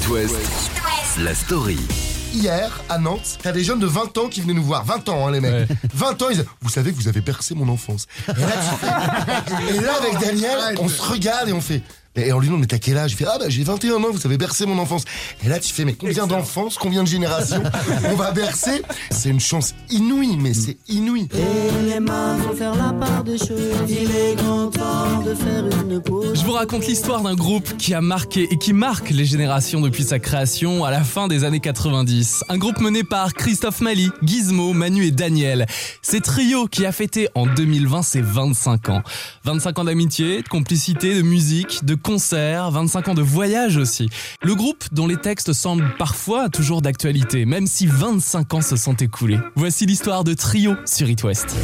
It West, la story. Hier, à Nantes, t'as des jeunes de 20 ans qui venaient nous voir. 20 ans, hein, les mecs. 20 ans, ils disaient, vous savez que vous avez bercé mon enfance. Et là, tu fais- et là, avec Daniel, on se regarde et on fait. Et on lui demande, mais t'as quel âge? Il fait, ah bah j'ai 21 ans, vous avez bercé mon enfance. Et là, tu fais, mais combien d'enfances, combien de générations on va bercer? C'est une chance inouïe, mais c'est inouï. Et les mains vont faire la part des choses. Il est grand temps de faire une pause. Je vous raconte l'histoire d'un groupe qui a marqué et qui marque les générations depuis sa création à la fin des années 90. Un groupe mené par Christophe Mali, Gizmo, Manu et Daniel. C'est Trio qui a fêté en 2020 ses 25 ans. 25 ans d'amitié, de complicité, de musique, de concerts, 25 ans de voyage aussi. Le groupe dont les textes semblent parfois toujours d'actualité, même si 25 ans se sont écoulés. Voici l'histoire de Trio sur It West.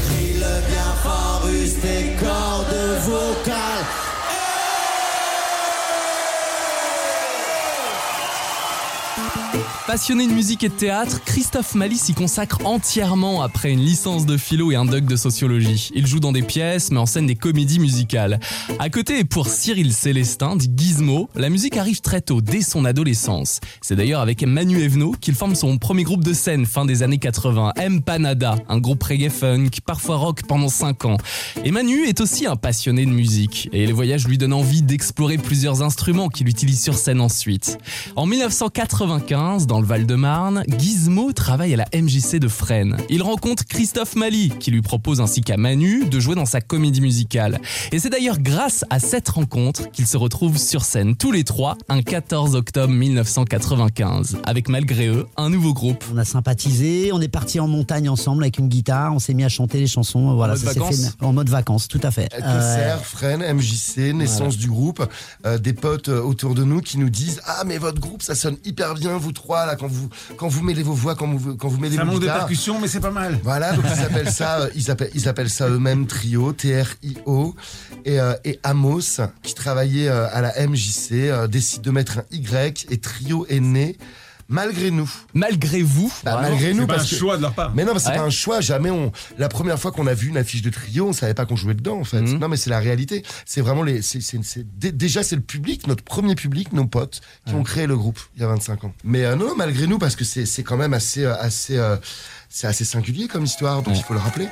Passionné de musique et de théâtre, Christophe Mali s'y consacre entièrement après une licence de philo et un doc de sociologie. Il joue dans des pièces, mais en scène des comédies musicales. À côté, pour Cyril Célestin, dit Gizmo, la musique arrive très tôt, dès son adolescence. C'est d'ailleurs avec Manu Evno qu'il forme son premier groupe de scène fin des années 80, M Panada, un groupe reggae funk, parfois rock pendant 5 ans. Et Manu est aussi un passionné de musique, et les voyages lui donnent envie d'explorer plusieurs instruments qu'il utilise sur scène ensuite. En 1995, dans le Val-de-Marne, Gizmo travaille à la MJC de Fresnes. Il rencontre Christophe Mali, qui lui propose ainsi qu'à Manu de jouer dans sa comédie musicale. Et c'est d'ailleurs grâce à cette rencontre qu'ils se retrouvent sur scène tous les trois un 14 octobre 1995, avec malgré eux un nouveau groupe. On a sympathisé, on est parti en montagne ensemble avec une guitare, on s'est mis à chanter les chansons. Voilà, mode ça s'est vacances fait en mode vacances, tout à fait. Euh, Concert, Fresnes, MJC, naissance du groupe, euh, des potes euh, autour de nous qui nous disent ah mais votre groupe ça sonne hyper bien vous trois là quand vous quand vous mêlez vos voix quand vous quand vous mêlez Ça vos manque de guitares. percussion, mais c'est pas mal. Voilà, donc ils appellent ça, ils appellent, ils appellent ça eux-mêmes trio, T-R-I-O, et, euh, et Amos, qui travaillait euh, à la MJC, euh, décide de mettre un Y, et trio est né, malgré nous. Malgré vous, Bah, malgré C'est nous, pas un parce que... choix de leur part. Mais non, mais c'est Ouais. pas un choix. Jamais on. La première fois qu'on a vu une affiche de trio, on savait pas qu'on jouait dedans, en fait. Mhm. Non, mais c'est la réalité. C'est vraiment les. c'est c'est- c'est- dé- déjà, c'est le public, notre premier public, nos potes, qui ont créé le groupe il y a 25 ans. Mais euh, non, malgré nous, parce que c'est c'est quand même assez, euh, assez, euh, c'est assez singulier comme histoire, donc il faut le rappeler.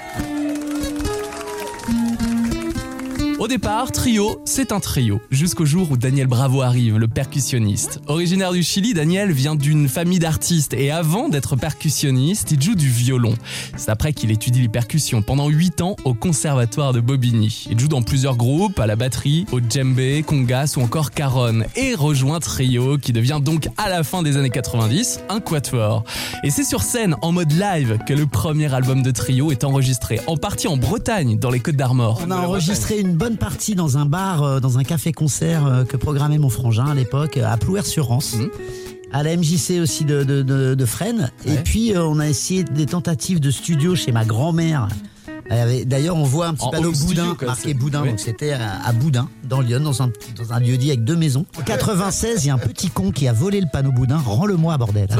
Au départ, Trio, c'est un trio, jusqu'au jour où Daniel Bravo arrive, le percussionniste. Originaire du Chili, Daniel vient d'une famille d'artistes et avant d'être percussionniste, il joue du violon. C'est après qu'il étudie les percussions pendant 8 ans au conservatoire de Bobigny. Il joue dans plusieurs groupes, à la batterie, au djembé, congas ou encore caronne et rejoint Trio qui devient donc à la fin des années 90 un quatuor. Et c'est sur scène en mode live que le premier album de Trio est enregistré, en partie en Bretagne, dans les Côtes d'Armor. Partie dans un bar, euh, dans un café-concert euh, que programmait mon frangin à l'époque, euh, à Plouer-sur-Rance. Mhm. À la MJC aussi de, de, de, de Fresnes. Et puis, euh, on a essayé des tentatives de studio chez ma grand-mère. D'ailleurs, on voit un petit En panneau studio, Boudin, marqué Boudin. oui. Donc, c'était à, à Boudin, dans Lyon, dans un, petit- dans un lieu dit avec deux maisons. En 96, il y a un petit con qui a volé le panneau Boudin. Rends-le-moi, bordel.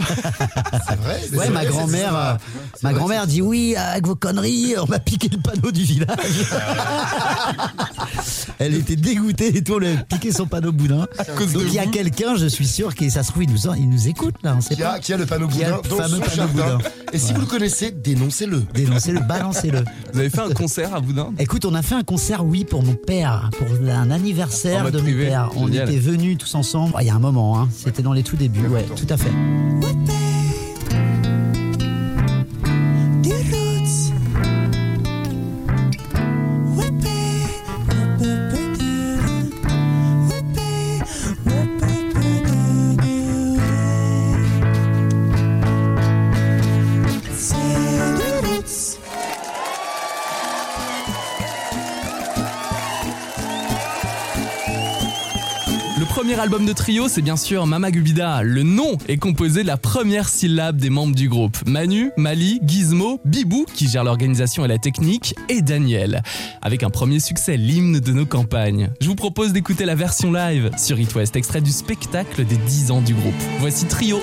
C'est vrai. Ouais, ma grand-mère, euh, ma grand-mère dit oui, avec vos conneries, on m'a piqué le panneau du village. Elle était dégoûtée et tout, on lui a piqué son panneau boudin. Donc il y a quelqu'un, je suis sûr, qui ça se trouve, il nous, il nous écoute là, on sait Qui a, pas. qui a le panneau Qui a boudin le dans fameux son panneau jardin. boudin. Et si vous le connaissez, dénoncez-le. Dénoncez-le, balancez-le. Vous avez fait un concert à Boudin? Écoute, on a fait un concert, oui, pour mon père, pour un anniversaire de mon père. On génial. était venus tous ensemble. Oh, Il y a un moment, hein. c'était dans les tout débuts, ouais, tout à fait. Premier album de trio, c'est bien sûr Mama Gubida. Le nom est composé de la première syllabe des membres du groupe. Manu, Mali, Gizmo, Bibou, qui gère l'organisation et la technique, et Daniel. Avec un premier succès, l'hymne de nos campagnes. Je vous propose d'écouter la version live sur It West, extrait du spectacle des 10 ans du groupe. Voici Trio.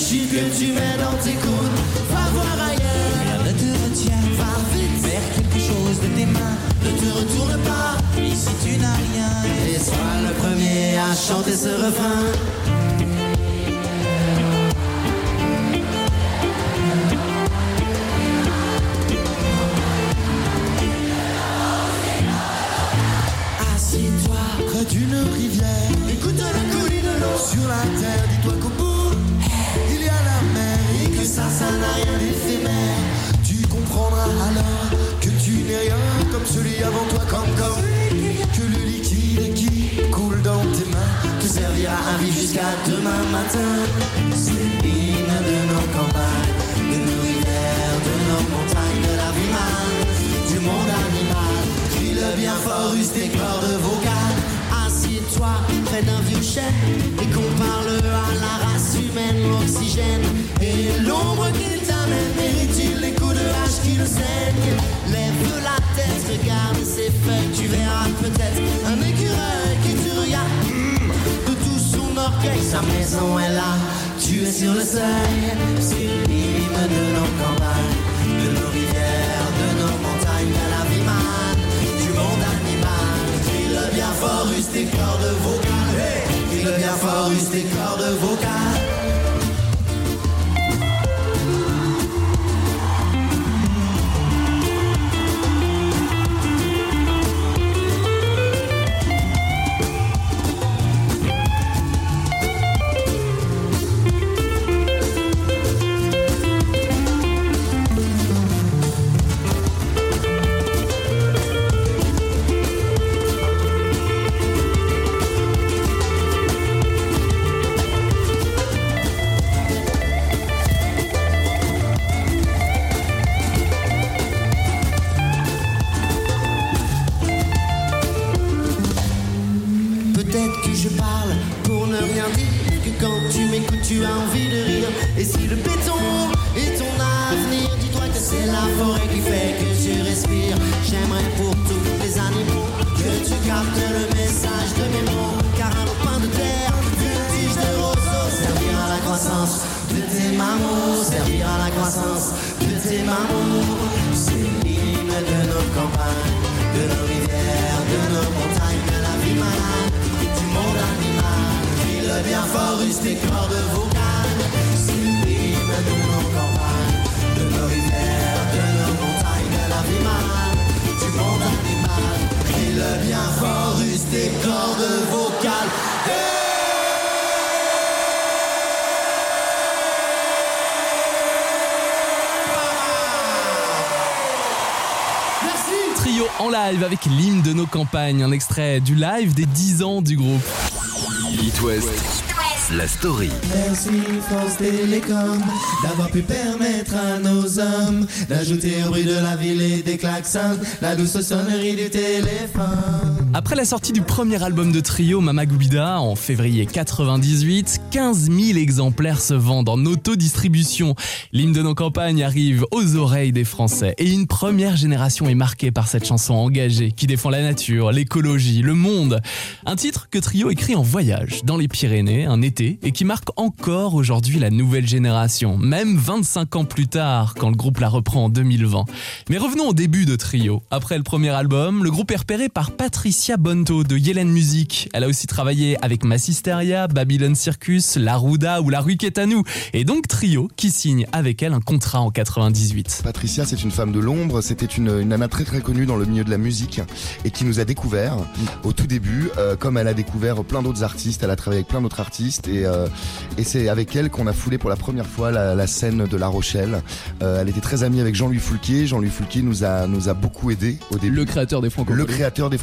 Pas chiffre que tu mets dans tes coudes. Va voir ailleurs, ne te retient. Va vite faire quelque chose de tes mains. Ne te retourne pas, ici tu n'as rien. Et sois le premier à chanter ce refrain. Tu comprendras alors que tu n'es rien comme celui avant toi, comme comme que le liquide qui coule dans tes mains. Te servira à vivre jusqu'à demain matin. C'est l'hymne de nos campagnes De nos rivières, de nos montagnes De la vie manne, du monde animal. Crie le bien fort, use tes cordes vocales Assieds-toi près d'un vieux chêne Et qu'on parle à la race humaine L'oxygène et l'ombre qu'il t'amène. Mérite-t-il les coups de hache qui le saignent? Lève la tête, regarde ses feuilles Tu verras peut-être un écureuil qui te regarde. De tout son orgueil, sa maison est là, tu es sur le seuil, c'est l'hymne de nos campagnes, bien fort, bien fort, cordes. Vocales. Trio en live avec l'hymne de nos campagnes, un extrait du live des 10 ans du groupe. It West, la story. Merci France Télécom d'avoir pu permettre à nos hommes d'ajouter au bruit de la ville et des klaxons la douce sonnerie du téléphone. Après la sortie du premier album de Trio, Mama Goubida, en février 98, 15 000 exemplaires se vendent en autodistribution. L'hymne de nos campagnes arrive aux oreilles des Français et une première génération est marquée par cette chanson engagée qui défend la nature, l'écologie, le monde. Un titre que Trio écrit en voyage dans les Pyrénées un été et qui marque encore aujourd'hui la nouvelle génération, même 25 ans plus tard quand le groupe la reprend en 2020. Mais revenons au début de Trio. Après le premier album, le groupe est repéré par Patricia Patricia Bonto de Yellen Music. Elle a aussi travaillé avec Massisteria, Babylon Circus, La Ruda ou La Rue Quétanou. Et donc Trio qui signe avec elle un contrat en 98. Patricia, c'est une femme de l'ombre. C'était une, une nana très très connue dans le milieu de la musique et qui nous a découvert au tout début, euh, comme elle a découvert plein d'autres artistes. Elle a travaillé avec plein d'autres artistes et, euh, et c'est avec elle qu'on a foulé pour la première fois la, la scène de La Rochelle. Euh, elle était très amie avec Jean-Louis Foulquier. Jean-Louis Foulquier nous a nous a beaucoup aidé au début. Le créateur des Franco. le créateur des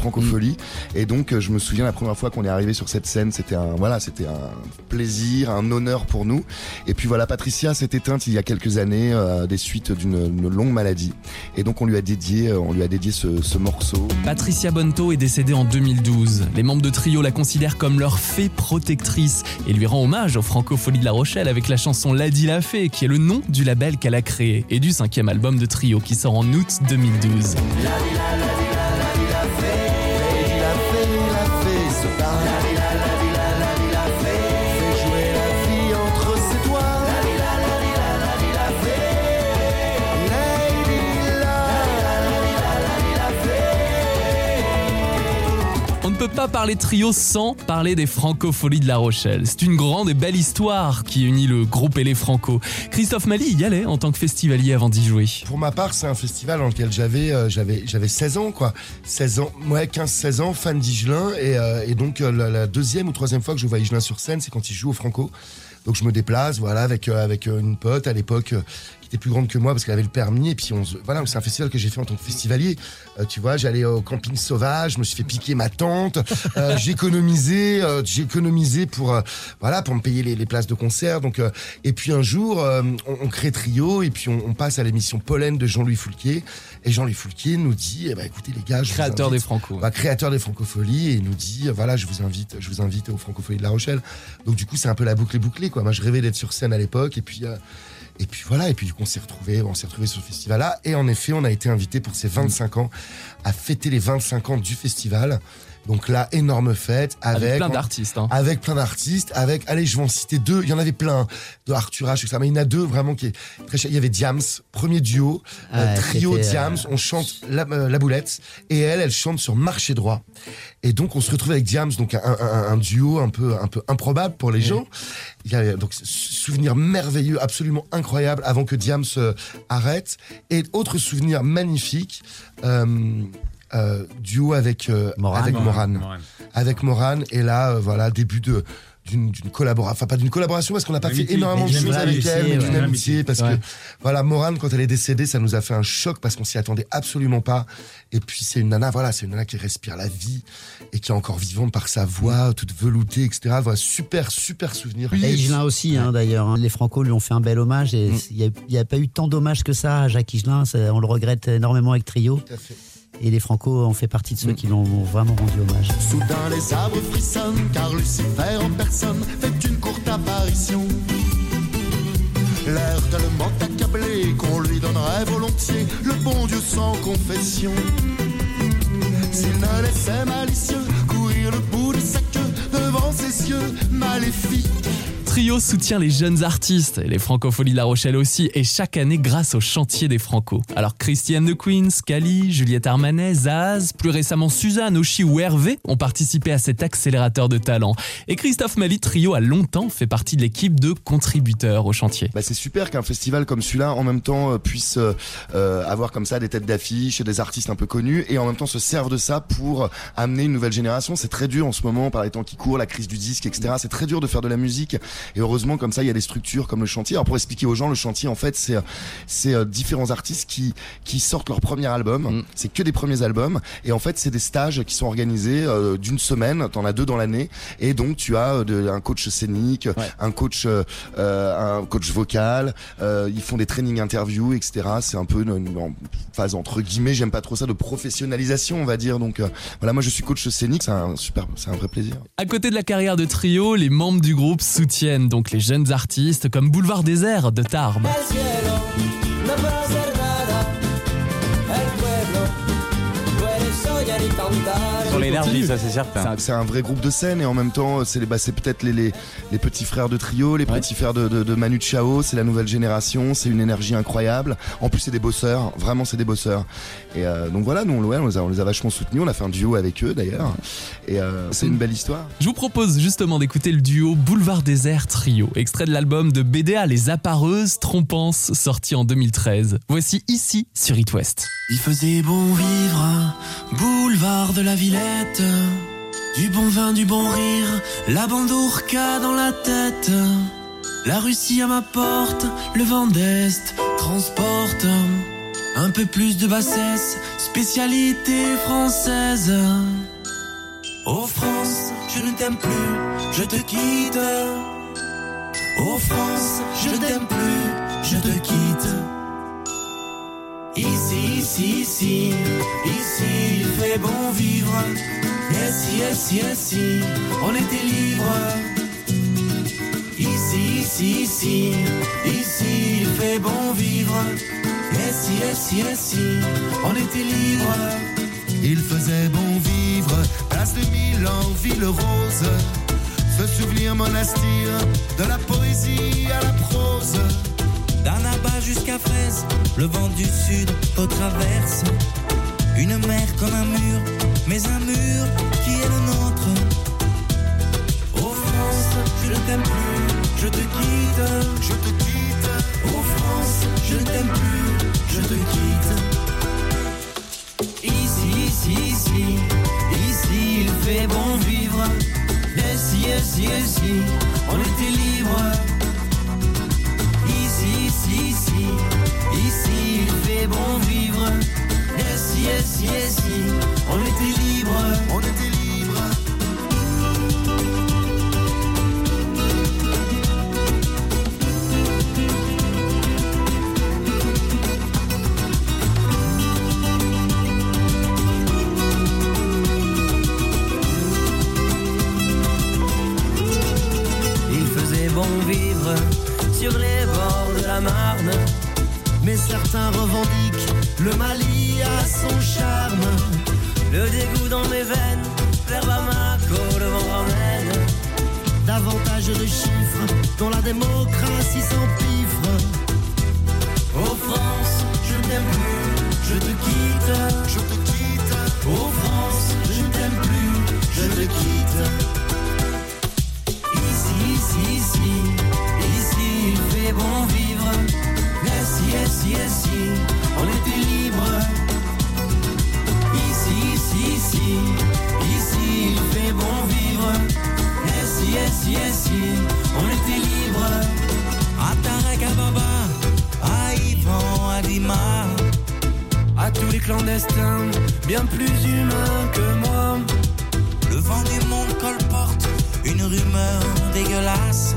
Et donc, euh, je me souviens la première fois qu'on est arrivé sur cette scène, c'était un, voilà, c'était un plaisir, un honneur pour nous. Et puis voilà, Patricia s'est éteinte il y a quelques années euh, des suites d'une une longue maladie. Et donc, on lui a dédié, euh, on lui a dédié ce, ce morceau. Patricia Bonto est décédée en 2012. Les membres de Trio la considèrent comme leur fée protectrice et lui rend hommage aux Francopholies de La Rochelle avec la chanson Lady la Fée, qui est le nom du label qu'elle a créé et du cinquième album de Trio qui sort en août 2012. Il a fait, a fait peut pas parler trio sans parler des francopholies de La Rochelle. C'est une grande et belle histoire qui unit le groupe et les franco. Christophe Mali y allait en tant que festivalier avant d'y jouer. Pour ma part, c'est un festival dans lequel j'avais euh, j'avais j'avais 16 ans quoi. 16 ans, ouais, 15 16 ans, fan d'Igelin et, euh, et donc euh, la, deuxième ou troisième fois que je vois Igelin sur scène, c'est quand il joue au Franco. Donc je me déplace, voilà, avec euh, avec euh, une pote à l'époque euh, qui était plus grande que moi parce qu'elle avait le permis et puis on voilà, c'est un festival que j'ai fait en tant que festivalier. Euh, tu vois, j'allais au camping sauvage, je me suis fait piquer ma tente, euh, j'ai économisé, euh, j'ai économisé pour euh, voilà pour me payer les, les places de concert. Donc euh, et puis un jour, euh, on, on crée trio et puis on, on passe à l'émission Pollen de Jean-Louis Foulquier et Jean-Louis Foulquier nous dit, eh ben, écoutez les gars, je vous Créateur des invite- franco. bah, créateur des Francopholies et il nous dit voilà je vous invite je vous invite aux Francopholies de La Rochelle donc du coup c'est un peu la boucle est bouclée quoi moi je rêvais d'être sur scène à l'époque et puis euh, et puis voilà et puis du coup on s'est retrouvé on s'est retrouvé sur ce festival là et en effet on a été invité pour ces 25 ans à fêter les 25 ans du festival donc là énorme fête avec, Avec plein d'artistes. hein. avec plein d'artistes, avec, allez, je vais en citer deux. Il y en avait plein de Arthur H, etc. Mais il y en a deux vraiment qui est très cher. Il y avait Diams, premier duo, euh, trio c'était, euh, Diams. On chante la, euh, la boulette et elle, elle chante sur Marché droit. Et donc on se retrouve avec Diams, donc un, un- un duo un peu, un peu improbable pour les gens. Il y a donc ce souvenir merveilleux, absolument incroyable, avant que Diams euh, arrête. Et autre souvenir magnifique. euh, euh, duo avec euh, Morane. avec Morane avec Morane et là euh, voilà début de d'une collaboration enfin pas d'une collaboration parce qu'on n'a pas fait énormément de choses avec elle mais d'une Une amitié parce Ouais. que voilà Morane quand elle est décédée ça nous a fait un choc parce qu'on s'y attendait absolument pas et puis c'est une nana voilà c'est une nana qui respire la vie et qui est encore vivante par sa voix toute veloutée etc voilà super super souvenir Et Higelin aussi, hein, d'ailleurs. hein. Les Franco lui ont fait un bel hommage et il n'y a, pas eu tant d'hommages que ça à Jacques Higelin. On le regrette énormément avec Trio. Tout à fait. Et les Franco ont fait partie de ceux qui l'ont vraiment rendu hommage. Soudain les arbres frissonnent car Lucifer en personne fait une courte apparition. L'air tellement accablé qu'on lui donnerait volontiers le bon Dieu sans confession. S'il ne laissait malicieux Trio soutient les jeunes artistes, et les francopholies de La Rochelle aussi, et chaque année grâce au chantier des Franco. Alors Christiane de Queen, Scali, Juliette Armanet, Zaz, plus récemment Suzanne, Oshi ou Hervé ont participé à cet accélérateur de talent. Et Christophe Mali, Trio a longtemps fait partie de l'équipe de contributeurs au chantier. Bah, c'est super qu'un festival comme celui-là, en même temps, euh, puisse euh, euh, avoir comme ça des têtes d'affiche, des artistes un peu connus, et en même temps se serve de ça pour amener une nouvelle génération. C'est très dur en ce moment, par les temps qui courent, la crise du disque, etc. C'est très dur de faire de la musique. Et heureusement, comme ça, il y a des structures comme le chantier. Alors pour expliquer aux gens, le chantier, en fait, c'est c'est euh, différents artistes qui qui sortent leur premier album. Mm. C'est que des premiers albums, et en fait, c'est des stages qui sont organisés euh, d'une semaine. T'en as deux dans l'année, et donc tu as euh, de- un coach scénique, un coach euh, euh, un coach vocal. euh, ils font des trainings interviews, etc. C'est un peu une, phase entre guillemets, j'aime pas trop ça, de professionnalisation, on va dire. Donc euh, voilà, moi je suis coach scénique, c'est un super, c'est un vrai plaisir. À côté de la carrière de Trio, les membres du groupe soutiennent donc les jeunes artistes comme Boulevard Désert de Tarbes. Sur l'énergie, ça c'est certain. C'est un vrai groupe de scène et en même temps, c'est bah, peut-être les, les, les petits frères de trio, les petits frères de, de, de Manu Chao, c'est la nouvelle génération, c'est une énergie incroyable. En plus, c'est des bosseurs, vraiment, c'est des bosseurs. Et euh, donc voilà, nous, on, ouais, on, les a, on les a vachement soutenus, on a fait un duo avec eux d'ailleurs. Et euh, c'est une belle histoire. Je vous propose justement d'écouter le duo Boulevard Désert Trio, extrait de l'album de BDA Les Appareuses Trompances, sorti en 2013. Voici ici sur It West. Il faisait bon vivre, boulevard de la Villette. Du bon vin, du bon rire, la bandourka dans la tête. La Russie à ma porte, le vent d'Est transporte un peu plus de bassesse, spécialité française. Oh France, je ne t'aime plus, je te quitte. Oh France, je ne t'aime plus, je te quitte. Ici, ici, ici, ici, il fait bon vivre. Yes, yes, yes, on était libre. Ici, ici, ici, ici, il fait bon vivre. Yes, yes, yes, si, on était libre. Il faisait bon vivre, place de Milan, ville rose. Ce souvenir monastir, de la poésie à la prose. D'Annaba jusqu'à Fraise, le vent du sud au traverse. Une mer comme un mur, mais un mur qui est le nôtre. Oh France, je ne t'aime plus, je te quitte, je te quitte. Oh France, je ne t'aime plus, je te quitte. Ici, ici, ici, ici, il fait bon vivre. Yes, yes, yes, bien plus humains que moi. Le vent du monde colporte une rumeur dégueulasse.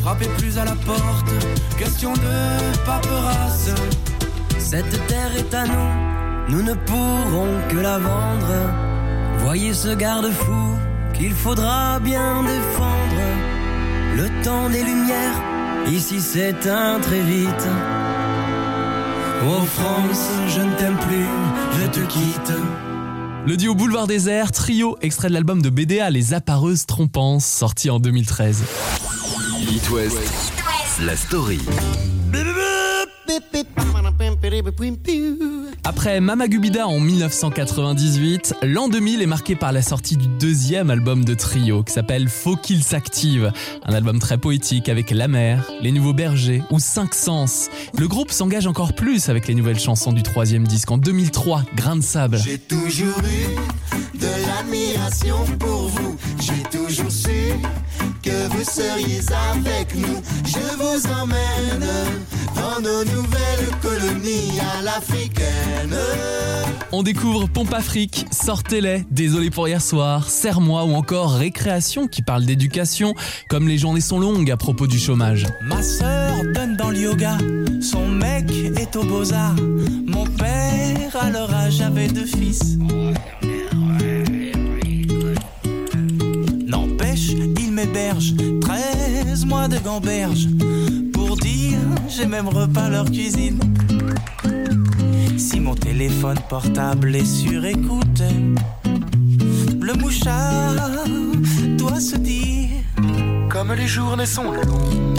Frappez plus à la porte, question de paperasse. Cette terre est à nous, nous ne pourrons que la vendre. Voyez ce garde-fou qu'il faudra bien défendre. Le temps des lumières, ici s'éteint très vite. Oh France, je ne t'aime plus, je te quitte. Le duo Boulevard Désert Trio, extrait de l'album de BDA Les Appareuses Trompances, sorti en 2013. It West, la story. Après Mama Gubida en 1998, l'an 2000 est marqué par la sortie du deuxième album de Trio qui s'appelle Faut qu'il s'active. Un album très poétique avec La mer, Les Nouveaux Bergers ou Cinq Sens. Le groupe s'engage encore plus avec les nouvelles chansons du troisième disque en 2003, Grain de sable. J'ai toujours eu de l'admiration pour vous. J'ai toujours su que vous seriez avec nous. Je vous emmène dans nos nouvelles colonies à l'africaine. On découvre Pompe Afrique, Sortez-les, Désolé pour hier soir, Serre-moi ou encore Récréation qui parle d'éducation, comme les journées sont longues à propos du chômage. Ma sœur donne dans le yoga, son mec est au beaux-arts. Mon père, à leur âge, avait deux fils. N'empêche, il m'héberge, 13 mois de gamberge. Pour dire, j'ai même repas leur cuisine. Si mon téléphone portable est sur écoute. Le mouchard doit se dire Comme les journées sont longues,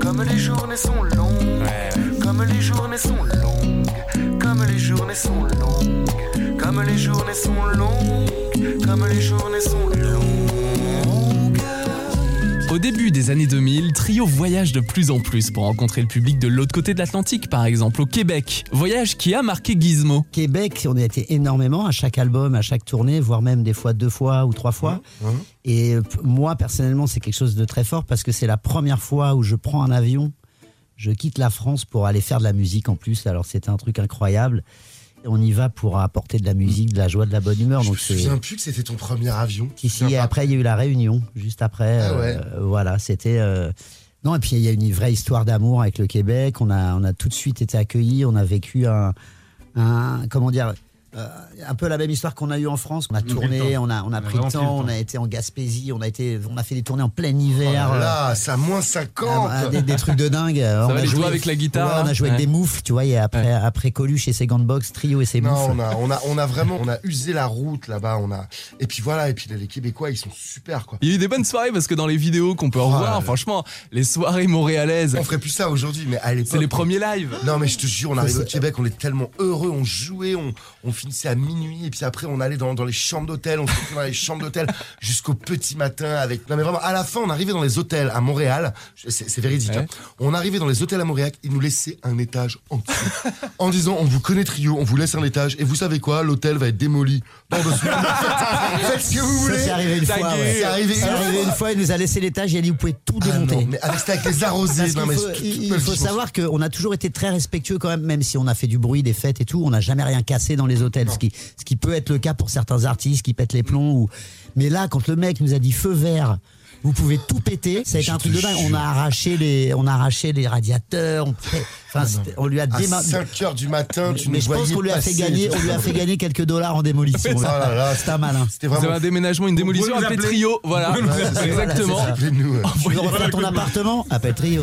comme les journées sont longues, comme les journées sont longues, comme les journées sont longues, comme les journées sont longues, comme les journées sont longues. Au début des années 2000, Trio voyage de plus en plus pour rencontrer le public de l'autre côté de l'Atlantique, par exemple au Québec. Voyage qui a marqué Gizmo. Québec, on y a été énormément à chaque album, à chaque tournée, voire même des fois deux fois ou trois fois. Et euh, moi, personnellement, c'est quelque chose de très fort parce que c'est la première fois où je prends un avion, je quitte la France pour aller faire de la musique en plus. Alors c'était un truc incroyable. On y va pour apporter de la musique, de la joie, de la bonne humeur. Je me Donc c'est souviens plus que c'était ton premier avion. Si, si, et après, il y a eu la réunion, juste après. Ah ouais. euh, voilà, c'était. euh, Non, et puis il y a une vraie histoire d'amour avec le Québec. On a, on a tout de suite été accueillis. On a vécu un. un comment dire euh, un peu la même histoire qu'on a eu en France. On a tourné, on a, on a pris le temps, on a été en Gaspésie, on a, été, on a fait des tournées en plein Oh hiver. là euh, là, c'est à moins 50. ah, des, des trucs de dingue. on a joué avec la guitare, ouais, on a joué avec Ouais. des moufles, tu vois. Et après, après Coluche et ses gants de boxe, Trio et ses Non, moufles. on a, on a, on a vraiment, on a usé la route là-bas. On a, et puis voilà, et puis les Québécois, ils sont super quoi. Il y a eu des bonnes soirées parce que dans les vidéos qu'on peut Oh revoir, là. franchement, les soirées montréalaises, On ferait plus ça aujourd'hui, mais à l'époque. c'est les premiers lives. Non mais je te jure, on arrive au ça- Québec, on est tellement heureux, on jouait, on, on finissait à minuit et puis après on allait dans, dans les chambres d'hôtel, on se retrouvait dans les chambres d'hôtel jusqu'au petit matin avec. Non mais vraiment, à la fin on arrivait dans les hôtels à Montréal, c'est véridique. Ouais. hein. On arrivait dans les hôtels à Montréal, ils nous laissaient un étage entier en disant on vous connaît trio, on vous laisse un étage et vous savez quoi, l'hôtel va être démoli deux semaines. Faites, ce que vous voulez. c'est arrivé une fois. Ouais. C'est arrivé C'est une arrivé une fois, il nous a laissé l'étage et il a dit vous pouvez tout Ah démonter. non, mais avec, c'était avec les arrosés. Parce non, qu'il mais faut, tout- il- faut savoir qu'on a toujours été très respectueux quand même, même si on a fait du bruit, des fêtes et tout, on n'a jamais rien cassé dans les hôtels, ce qui, ce qui peut être le cas pour certains artistes qui pètent les plombs. Ou... Mais là, quand le mec nous a dit feu vert, vous pouvez tout péter, ça a été un truc de dingue. On a arraché les, on a arraché les radiateurs, on, enfin, c'était- on lui a À déma- 5 heures du matin, tu Mais nous je pense qu'on lui a fait gagner, on lui a fait gagner quelques dollars en démolition. Oh là là, C'était un malin. C'était Vous avez vraiment. un déménagement, une démolition, appelez. Trio. Voilà, exactement. Tu veux refaire ton appartement Appelle Trio.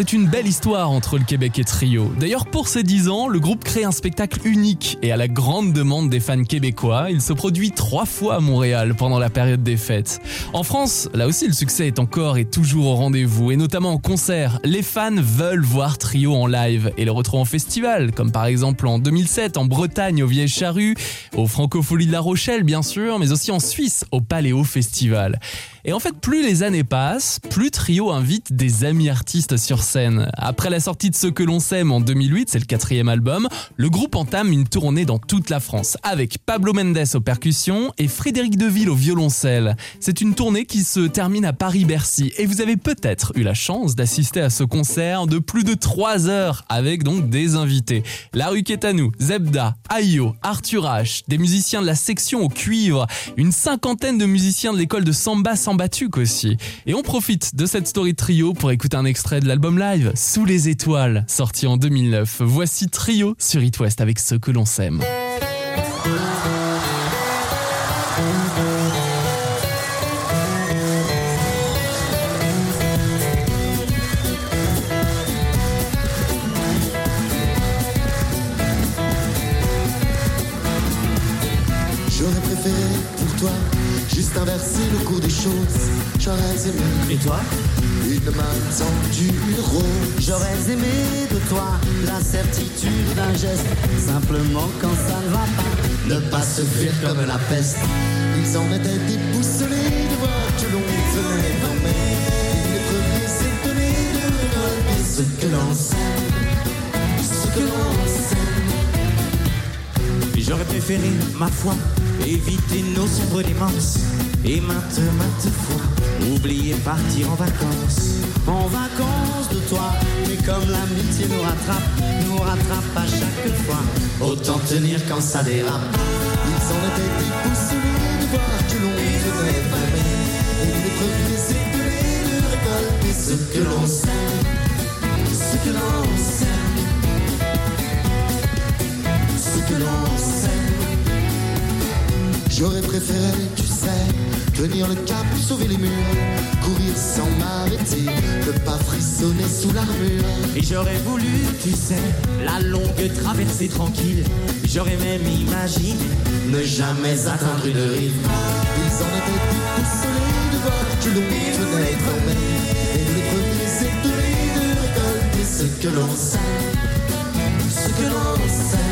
C'est une belle histoire entre le Québec et Trio. D'ailleurs, pour ses 10 ans, le groupe crée un spectacle unique et à la grande demande des fans québécois, il se produit trois fois à Montréal pendant la période des fêtes. En France, là aussi, le succès est encore et toujours au rendez-vous et notamment en concert. Les fans veulent voir Trio en live et le retrouver en festival, comme par exemple en 2007 en Bretagne au Vieilles Charrues, au Francophonie de La Rochelle bien sûr, mais aussi en Suisse au Paléo Festival. Et en fait, plus les années passent, plus Trio invite des amis artistes sur scène. Après la sortie de Ce que l'on s'aime en 2008, c'est le quatrième album, le groupe entame une tournée dans toute la France, avec Pablo Mendes aux percussions et Frédéric Deville au violoncelle. C'est une tournée qui se termine à Paris-Bercy, et vous avez peut-être eu la chance d'assister à ce concert de plus de 3 heures, avec donc des invités. La rue Kétanou, Zebda, Ayo, Arthur H, des musiciens de la section au cuivre, une cinquantaine de musiciens de l'école de Samba Sambatuk aussi. Et on profite de cette story trio pour écouter un extrait de l'album live Sous les étoiles, sorti en 2009. Voici Trio sur It West avec ce que l'on s'aime. J'aurais aimé Et toi? Une main tendue, rose. J'aurais aimé de toi la certitude d'un geste. Simplement quand ça ne va pas, Ne pas se fuir comme la peste. Ils en étaient déboussolés de voir que l'on venait. Et les premiers s'étonnaient de récolter ce que l'on sait. Ce que l'on sait. J'aurais préféré, ma foi, éviter nos sombres démences. Et maintes, maintes fois, oublier partir en vacances. En vacances de toi, mais comme l'amitié nous rattrape, nous rattrape à chaque fois. Autant tenir quand ça dérape. Ils en étaient déboussolés de voir que l'on venait dormir. Et les premiers s'étonnaient de récolter ce que l'on sait. Ce que l'on sait. Ce que l'on sait. J'aurais préféré, tu tenir le cap, sauver les murs, courir sans m'arrêter, ne pas frissonner sous l'armure. Et j'aurais voulu, tu sais, la longue traversée tranquille. J'aurais même imaginé ne jamais atteindre une rive. Ils en étaient déboussolés de voir que l'on venait dormir. Et les premiers étonnés de récolter ce que l'on sème, ce que l'on sème,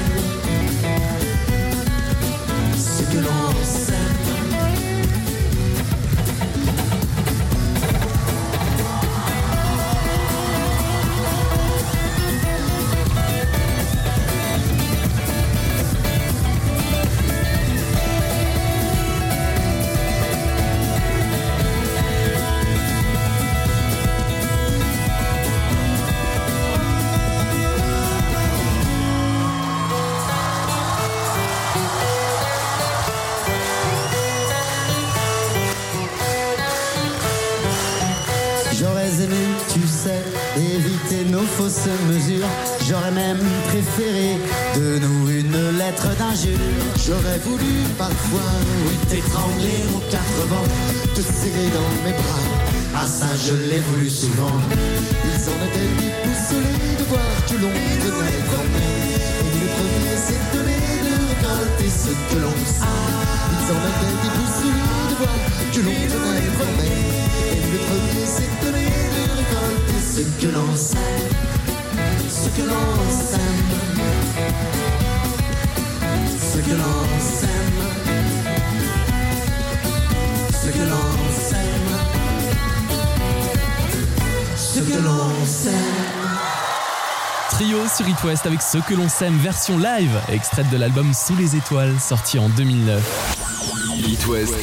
ça, je l'ai voulu souvent. Ils en étaient déboussolés de voir que l'on venait dormir. Et les premiers s'étonnaient de récolter ce que l'on sait. Ils en étaient déboussolés de voir que l'on venait dormir. Et les premiers s'étonnaient de récolter ce que l'on sait. Ce que l'on sème. Ce que l'on sème. Que l'on sème. Trio sur It West avec ce que l'on sème version live, extraite de l'album Sous les étoiles, sorti en 2009. It West,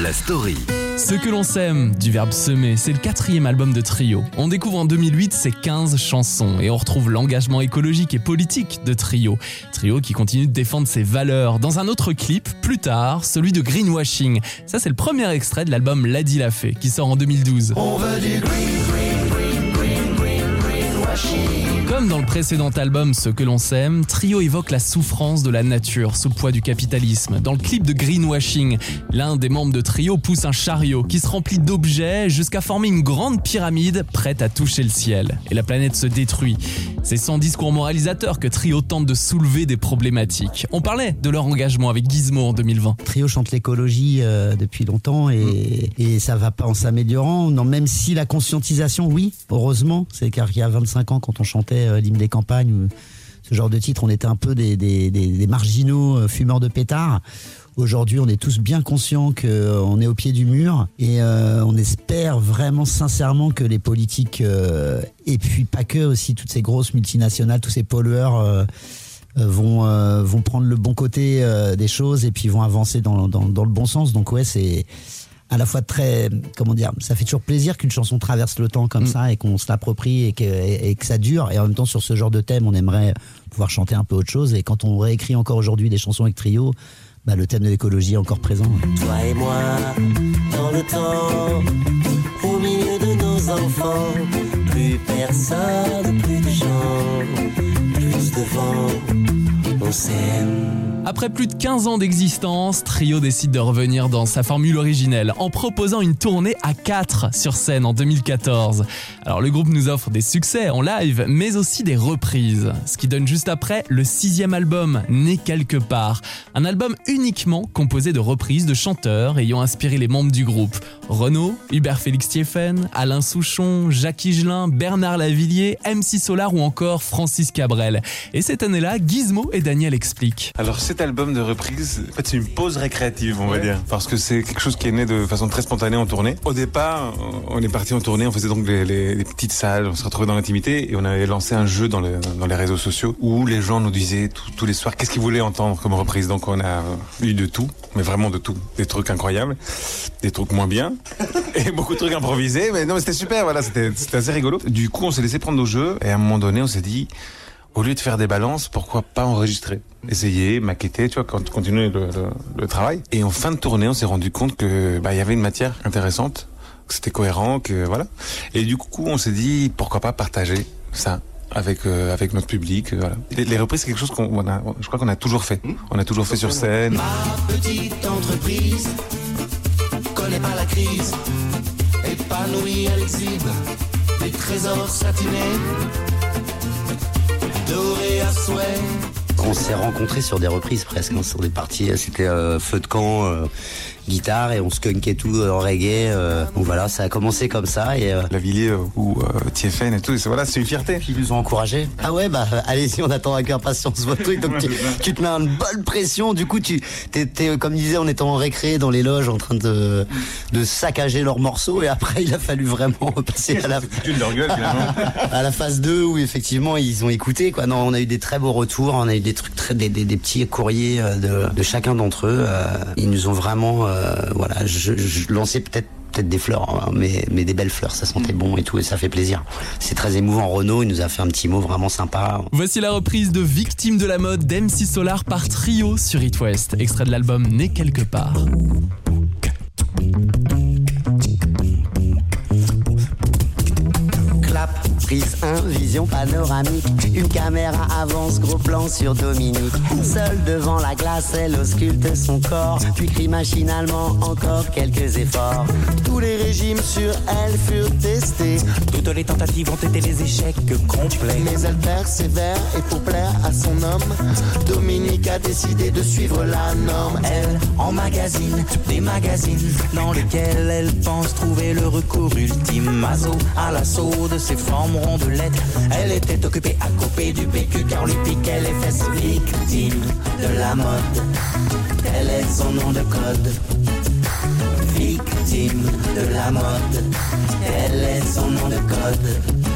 la story. Ce que l'on sème, du verbe semer, c'est le quatrième album de Trio. On découvre en 2008 ses 15 chansons et on retrouve l'engagement écologique et politique de Trio. Trio qui continue de défendre ses valeurs. Dans un autre clip, plus tard, celui de Greenwashing. Ça, c'est le premier extrait de l'album Lady l'a fait, qui sort en 2012. On veut du green, green, green, green, green, greenwashing. Comme dans le précédent album Ce que l'on sème, Trio évoque la souffrance de la nature sous le poids du capitalisme. Dans le clip de Greenwashing, l'un des membres de Trio pousse un chariot qui se remplit d'objets jusqu'à former une grande pyramide prête à toucher le ciel. Et la planète se détruit. C'est sans discours moralisateur que Trio tente de soulever des problématiques. On parlait de leur engagement avec Gizmo en 2020. Trio chante l'écologie euh, depuis longtemps et, et ça va pas en s'améliorant. Non, même si la conscientisation, oui, heureusement, c'est car il y a 25 ans quand on chantait euh, l'hymne des campagnes ce genre de titre, on était un peu des, marginaux euh, fumeurs de pétards. Aujourd'hui, on est tous bien conscients qu'on est au pied du mur et euh, on espère vraiment sincèrement que les politiques euh, et puis pas que aussi toutes ces grosses multinationales, tous ces pollueurs euh, euh, vont euh, vont prendre le bon côté euh, des choses et puis vont avancer dans, dans, dans le bon sens. Donc ouais, c'est à la fois très comment dire, ça fait toujours plaisir qu'une chanson traverse le temps comme ça et qu'on se l'approprie et que, et, et que ça dure. Et en même temps, sur ce genre de thème, on aimerait pouvoir chanter un peu autre chose. Et quand on réécrit encore aujourd'hui des chansons avec trio, bah, le thème de l'écologie est encore présent. Toi et moi, dans le temps, au milieu de nos enfants, plus personne, plus de gens, plus de vent, on s'aime. Après plus de 15 ans d'existence, Trio décide de revenir dans sa formule originelle en proposant une tournée à 4 sur scène en 2014. Alors le groupe nous offre des succès en live, mais aussi des reprises. Ce qui donne juste après le sixième album, Né quelque part. Un album uniquement composé de reprises de chanteurs ayant inspiré les membres du groupe. Renaud, Hubert Félix Thieffen, Alain Souchon, Jacques Higelin, Bernard Lavillier, MC Solar ou encore Francis Cabrel. Et cette année-là, Gizmo et Daniel expliquent. Cet album de reprise, en fait, c'est une pause récréative, on va dire, parce que c'est quelque chose qui est né de façon très spontanée en tournée. Au départ, on est parti en tournée, on faisait donc les, les- les petites salles, on se retrouvait dans l'intimité et on avait lancé un jeu dans, le- dans les réseaux sociaux où les gens nous disaient tous- tous les soirs qu'est-ce qu'ils voulaient entendre comme reprise. Donc on a eu de tout, mais vraiment de tout, des trucs incroyables, des trucs moins bien et beaucoup de trucs improvisés. Mais non, mais c'était super, voilà, c'était assez rigolo. Du coup, on s'est laissé prendre au jeu et à un moment donné, on s'est dit au lieu de faire des balances, pourquoi pas enregistrer Essayer, maqueter, tu vois, quand- continuer le, le- le travail. Et en fin de tournée, on s'est rendu compte que bah, il y avait une matière intéressante, que c'était cohérent, que voilà. Et du coup, on s'est dit pourquoi pas partager ça avec euh, avec notre public. euh, voilà. Les, les reprises, c'est quelque chose qu'on on a, je crois qu'on a toujours fait. On a toujours fait sur scène. Ma petite entreprise connaît pas la crise. Épanouie, elle exhibe des trésors satinés, souhait. On s'est rencontrés sur des reprises presque, hein, sur des parties. C'était euh, feu de camp, euh, guitare et on skunkait tout en reggae. euh. donc voilà, ça a commencé comme ça et euh, La Villiers euh, ou TFN et tout. et Voilà, c'est une fierté. ils nous ont encouragés. Ah ouais, bah allez-y, on attend avec impatience votre truc. Donc tu, tu te mets une bonne pression. Du coup, tu t'es, comme disait, on était en récré dans les loges en train de, de saccager leurs morceaux et après il a fallu vraiment passer à la, gueule à la phase 2 où effectivement ils ont écouté quoi. Non, on a eu des très beaux retours, on a eu des trucs très des, des, des petits courriers de, de chacun d'entre eux. ils nous ont vraiment voilà, je, je lançais peut-être peut-être des fleurs, hein, mais, mais des belles fleurs, ça sentait bon et tout, et ça fait plaisir. C'est très émouvant. Renaud, il nous a fait un petit mot vraiment sympa. Voici la reprise de Victime de la mode d'MC Solar par Trio sur It West, extrait de l'album Né quelque part. Prise 1, vision panoramique. Une caméra avance, gros plan sur Dominique. Seule devant la glace, elle ausculte son corps. Puis crie machinalement encore quelques efforts. Tous les régimes sur elle furent testés, Toutes les tentatives ont été des échecs complets. mais elle persévère et pour plaire à son homme, Dominique a décidé de suivre la norme. Elle en magazine, des magazines dans lesquels elle pense trouver le recours ultime. Mazo à l'assaut de ses formes Elle était occupée à couper du PQ car on lui piquait les fesses. Victime de la mode, tel est son nom de code. Victime de la mode, tel est son nom de code.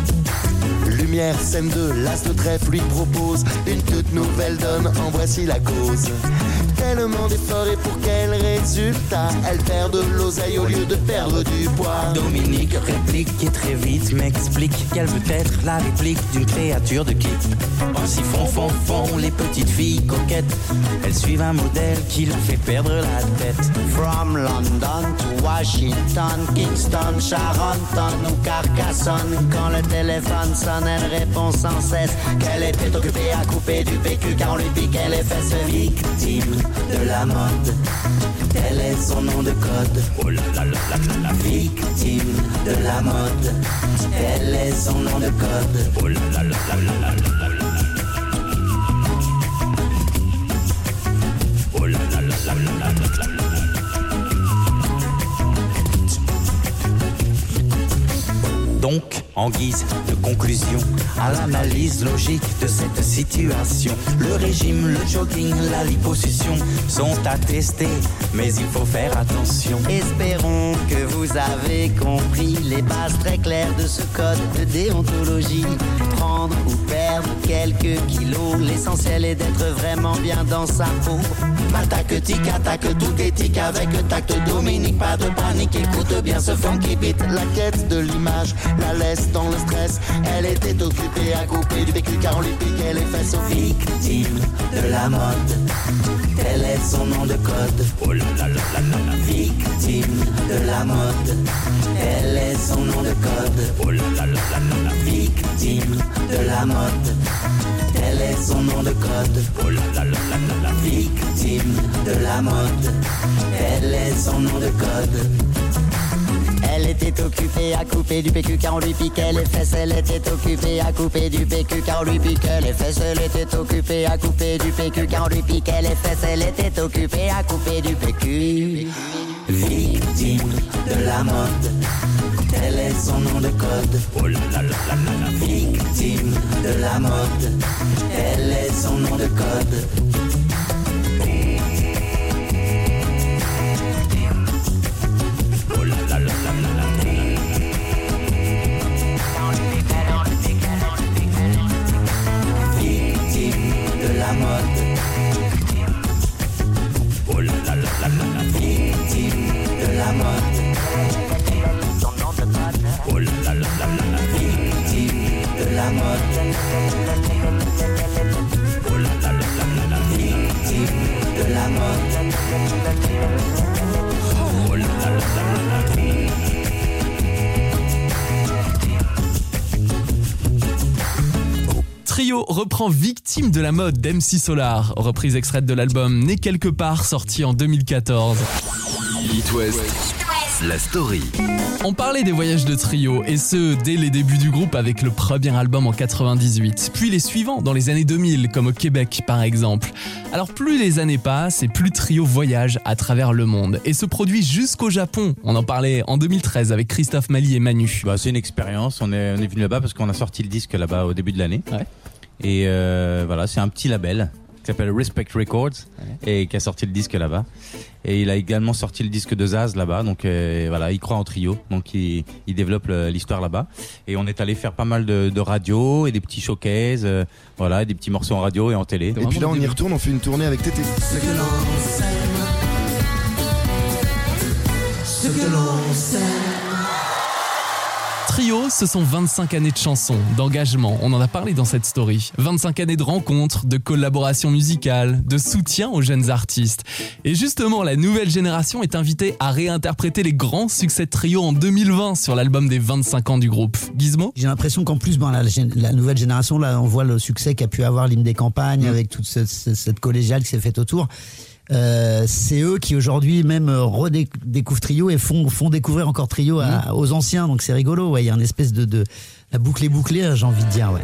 Lumière, scène 2, l'as de trèfle lui propose une toute nouvelle donne, en voici la cause. Tellement d'efforts et pour quel résultat? Elle perd de l'oseille au lieu de perdre du poids. Dominique réplique et très vite m'explique qu'elle veut être la réplique d'une créature de kick. Aussi font, font, font les petites filles coquettes. Elles suivent un modèle qui leur fait perdre la tête. From London to Washington, Kingston, Charenton ou Carcassonne. Quand le téléphone sonne, aucune réponse sans cesse. Qu'elle était occupée à couper du PQ car on lui dit qu'elle est fesse victime de la mode. Quel est son nom de code victime de la mode. Quel est son nom de code Oh Donc, en guise de conclusion à l'analyse logique de cette situation, le régime, le jogging, la liposuction sont attestés, mais il faut faire attention. Espérons que vous avez compris les bases très claires de ce code de déontologie. Prendre ou perdre quelques kilos, l'essentiel est d'être vraiment bien dans sa peau. M'attaque, tic, attaque, tout éthique avec tact. Dominique, pas de panique, écoute bien ce funky beat. La quête de l'image la laisse dans le stress. Elle était occupée à couper du PQ car on lui piquait les fesses. Victime de la mode, tel est son nom de code? Oh là là là là là là. Victime de la mode, tel est son nom de code? Oh là là là là là là. Victime de la mode, tel est son nom de code. Oh là. Victime de la mode, tel est son nom de code. Elle était occupée à couper du PQ car on lui piquait les fesses. Elle était occupée à couper du PQ car on lui piquait les fesses. Elle était occupée à couper du PQ car on lui piquait les fesses. Elle était occupée à couper du PQ. Victime de la mode, elle est son nom de code. Oh la la la Victime de la mode. Elle est son nom de code. mode. Oh la la la la la, victime de la mode. Trio reprend Victime de la mode d'MC Solar, reprise extraite de l'album Né quelque part sorti en 2014. It West, la story. On parlait des voyages de Trio et ce dès les débuts du groupe avec le premier album en 98, puis les suivants dans les années 2000 comme au Québec par exemple. Alors plus les années passent et plus Trio voyage à travers le monde et se produit jusqu'au Japon. On en parlait en 2013 avec Christophe Mali et Manu. Bah, c'est une expérience. On est, on est venu là-bas parce qu'on a sorti le disque là-bas au début de l'année. Ouais. Et euh, voilà, c'est un petit label qui s'appelle Respect Records et qui a sorti le disque là-bas. Et il a également sorti le disque de Zaz là-bas. Donc euh, voilà, il croit en trio. Donc il, il développe l'histoire là-bas. Et on est allé faire pas mal de, de radio et des petits showcases, euh, voilà, des petits morceaux en radio et en télé. Et puis là, on y retourne, on fait une tournée avec Tété. Ce que l'on s'aime, ce que l'on s'aime. Trio, ce sont 25 années de chansons, d'engagement, on en a parlé dans cette story. 25 années de rencontres, de collaborations musicales, de soutien aux jeunes artistes. Et justement, la nouvelle génération est invitée à réinterpréter les grands succès de Trio en 2020 sur l'album des 25 ans du groupe. Gizmo? J'ai l'impression qu'en plus, bon, la, nouvelle génération, là, on voit le succès qu'a pu avoir l'hymne des campagnes avec toute ce- ce- cette collégiale qui s'est faite autour. Euh, c'est eux qui aujourd'hui même redécouvrent Trio et font, font découvrir encore Trio à- aux anciens. Donc c'est rigolo. Ouais, il y a une espèce de, de la boucle est bouclée, j'ai envie de dire. Ouais.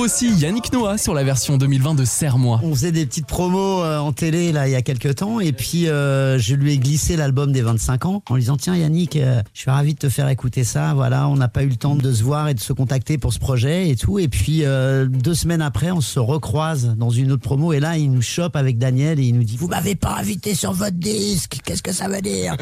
Aussi Yannick Noah sur la version 2020 de Serre-moi. On faisait des petites promos euh, en télé là il y a quelques temps et puis euh, je lui ai glissé l'album des 25 ans en lui disant tiens Yannick euh, je suis ravi de te faire écouter ça voilà on n'a pas eu le temps de se voir et de se contacter pour ce projet et tout et puis deux semaines après on se recroise dans une autre promo et là il nous chope avec Daniel et il nous dit vous m'avez pas invité sur votre disque qu'est-ce que ça veut dire?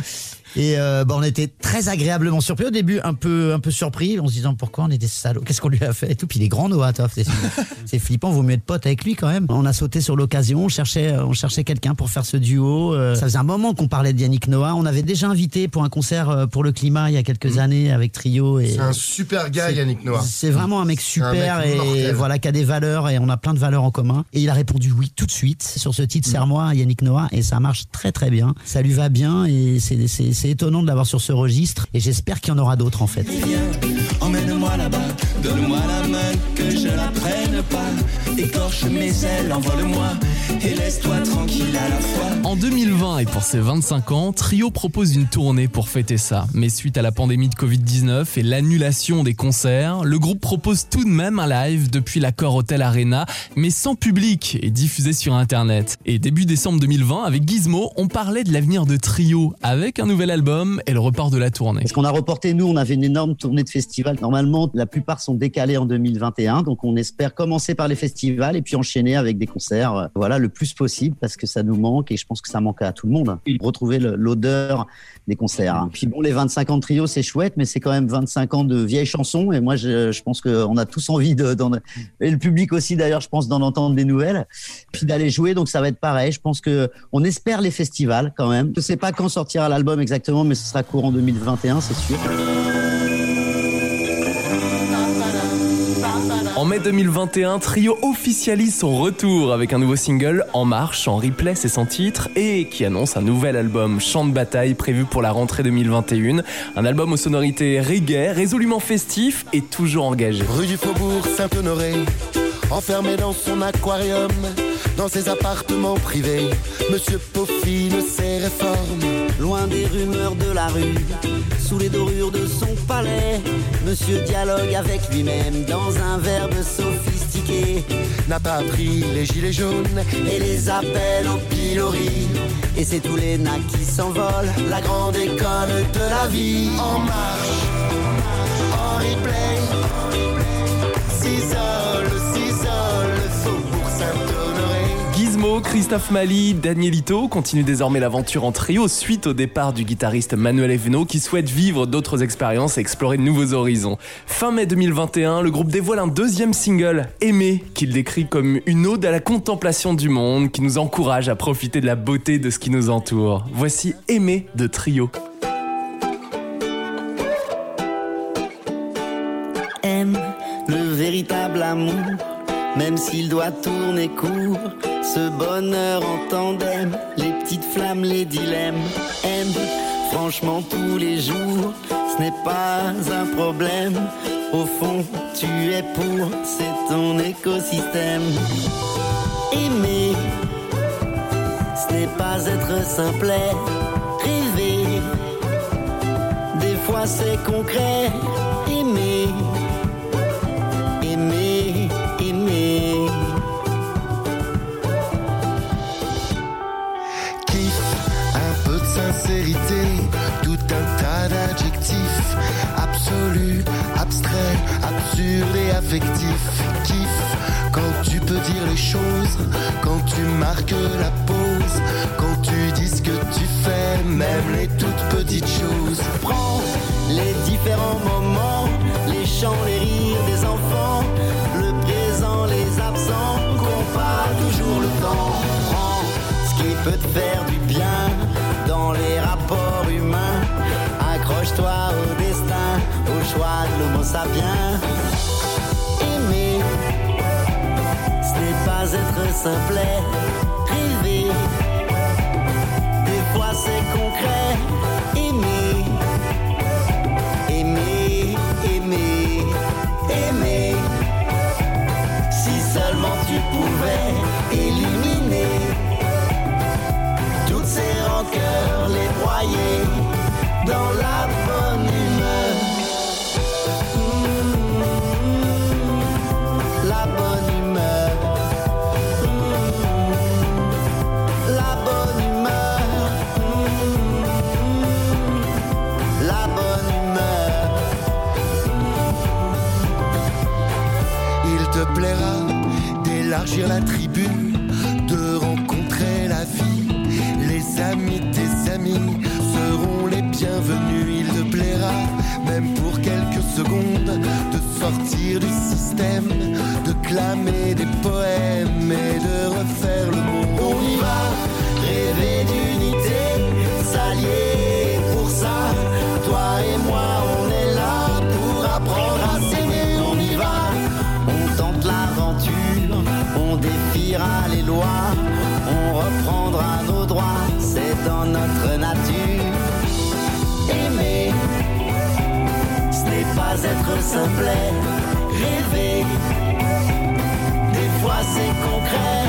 Et euh, bah, on était très agréablement surpris au début, un peu un peu surpris, en se disant pourquoi on était salauds, qu'est-ce qu'on lui a fait et tout? Puis il est grand Noah, Toff, c'est flippant, vaut mieux être pote avec lui quand même. On a sauté sur l'occasion, on cherchait on cherchait quelqu'un pour faire ce duo. euh, ça faisait un moment qu'on parlait de Yannick Noah. On avait déjà invité pour un concert euh, pour le climat il y a quelques années avec Trio C'est un super gars, Yannick Noah. C'est vraiment un mec un super mec et voilà qui a des valeurs et on a plein de valeurs en commun. Et il a répondu oui tout de suite sur ce Mm. titre Serre-moi à Yannick Noah et ça marche très très bien. Ça lui va bien et c'est c'est- étonnant de l'avoir sur ce registre et j'espère qu'il y en aura d'autres en fait. Emmène-moi là-bas, donne-moi la main, que je la prenne pas. Écorche mes ailes, envole-moi, et laisse-toi tranquille à la fois. En 2020 et pour ses 25 ans, Trio propose une tournée pour fêter ça. Mais suite à la pandémie de Covid-19 et l'annulation des concerts, le groupe propose tout de même un live depuis l'accord Hotel Arena, mais sans public et diffusé sur Internet. Et début décembre 2020, avec Gizmo, on parlait de l'avenir de Trio avec un nouvel album et le report de la tournée. Parce qu'on a reporté, nous, on avait une énorme tournée de festivals. Normalement, la plupart sont décalés en 2021. Donc, on espère commencer par les festivals et puis enchaîner avec des concerts. euh, Voilà, le plus possible parce que ça nous manque et je pense que ça manque à tout le monde. Retrouver l'odeur des concerts. hein. Puis bon, les 25 ans de trio, c'est chouette, mais c'est quand même 25 ans de vieilles chansons. Et moi, je, je pense qu'on a tous envie de, d'en- et le public aussi, d'ailleurs, je pense, d'en entendre des nouvelles. Puis d'aller jouer. Donc, ça va être pareil. Je pense que on espère les festivals quand même. Je sais pas quand sortira l'album exactement, mais ce sera courant 2021, c'est sûr. En mai 2021, Trio officialise son retour avec un nouveau single En Marche, en replay, c'est son titre, et qui annonce un nouvel album Chant de bataille prévu pour la rentrée 2021. Un album aux sonorités reggae, résolument festif et toujours engagé. Rue du Faubourg Saint-Honoré, enfermé dans son aquarium, dans ses appartements privés, Monsieur réformes. Loin des rumeurs de la rue, sous les dorures de son palais, Monsieur dialogue avec lui-même dans un verbe sophistiqué. N'a pas pris les gilets jaunes Et les appels en pilori, et c'est tous les nains qui s'envolent. la grande école de la vie en marche, en replay. S'isole, Christophe Mali, Danielito continuent désormais l'aventure en trio suite au départ du guitariste Manuel Eveno qui souhaite vivre d'autres expériences et explorer de nouveaux horizons. Fin mai 2021, le groupe dévoile un deuxième single, Aimer, qu'il décrit comme une ode à la contemplation du monde qui nous encourage à profiter de la beauté de ce qui nous entoure. Voici Aimer de Trio. aime le véritable amour, même s'il doit tourner court. Ce bonheur en tandem, les petite flamme, les dilemmes. Aime, franchement, tous les jours, ce n'est pas un problème. Au fond, tu es pour, c'est ton écosystème. Aimer, ce n'est pas être simplet. Rêver, des fois c'est concret. Tout un tas d'adjectifs, absolu, abstrait, absurde et affectif. Kiff, quand tu peux dire les choses, quand tu marques la pause, quand tu dis ce que tu fais, même les toutes petites choses. Prends les différents moments, les chants, les rires des enfants, le présent, les absents, compare toujours le temps. Prends ce qui peut te faire du Accroche-toi au destin, au choix de l'homo sapiens. Aimer, ce n'est pas être simplet. Rêver, des fois c'est concret. La tribune, de rencontrer la vie. Les amis, de tes amis seront les bienvenus. Il te plaira, même pour quelques secondes, de sortir du système, de clamer des poèmes et de refaire le monde. On y va, être simplet, rêver. Des fois c'est concret,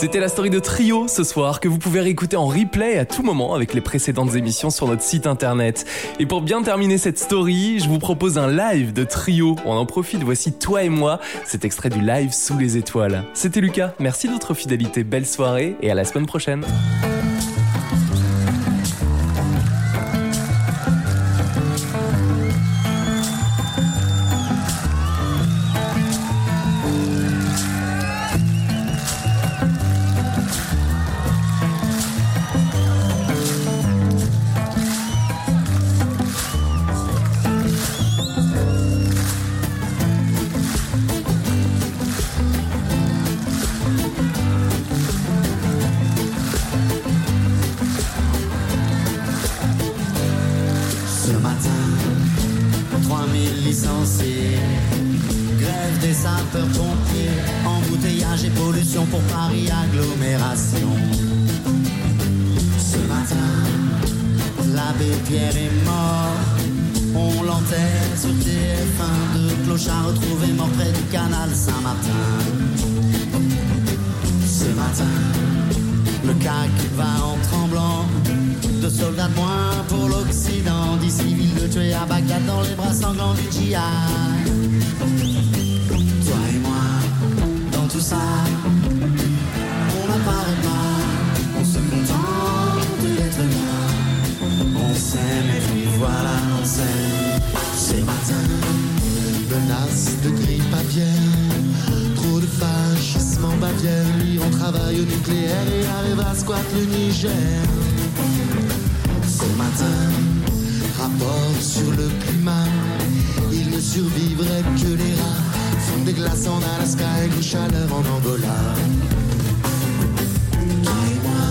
C'était la story de Trio ce soir que vous pouvez réécouter en replay à tout moment avec les précédentes émissions sur notre site internet. Et pour bien terminer cette story, je vous propose un live de Trio. On en profite, voici Toi et moi, cet extrait du live sous les étoiles. C'était Lucas, merci de votre fidélité, belle soirée et à la semaine prochaine. Ne survivrait que les rats. Comme des glaces en Alaska et une chaleur en Angola. Toi et moi,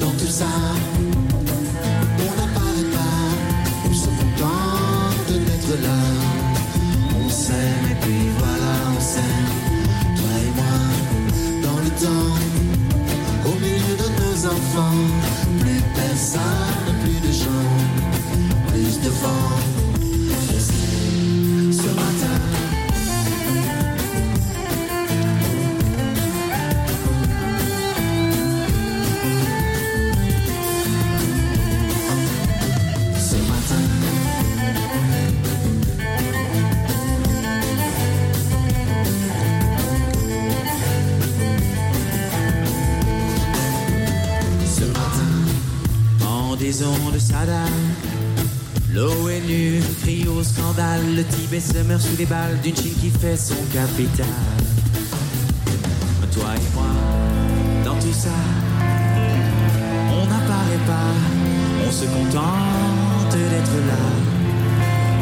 dans tout ça, on n'apparaît pas, on se contente d'être là. On s'aime et puis voilà, on s'aime. Toi et moi, dans le temps, au milieu de nos enfants, les balles d'une Chine qui fait son capital. Toi et moi, dans tout ça, on n'apparaît pas, on se contente d'être là.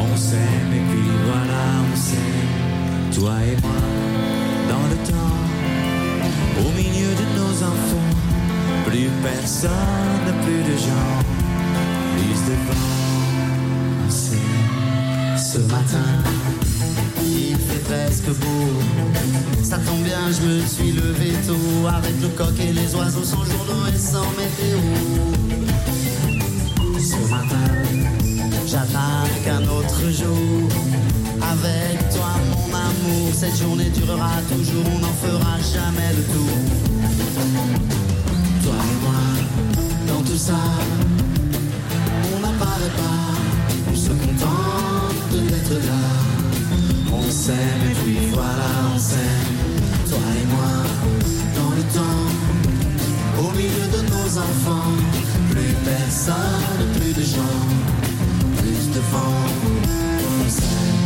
On s'aime et puis voilà, on s'aime, toi et moi, dans le temps, au milieu de nos enfants, plus personne, plus de gens, plus de vent. C'est ce matin, il fait presque beau. Ça tombe bien, je me suis levé tôt avec le coq et les oiseaux sans journaux et sans météo. Ce matin, j'attaque un autre jour. Avec toi, mon amour, cette journée durera toujours, on n'en fera jamais le tour. Toi et moi, dans tout ça, on n'apparaît pas, on se contente d'être là. On s'aime et puis voilà, on s'aime. Toi et moi, dans le temps, au milieu de nos enfants, plus personne, plus de gens, plus de vent.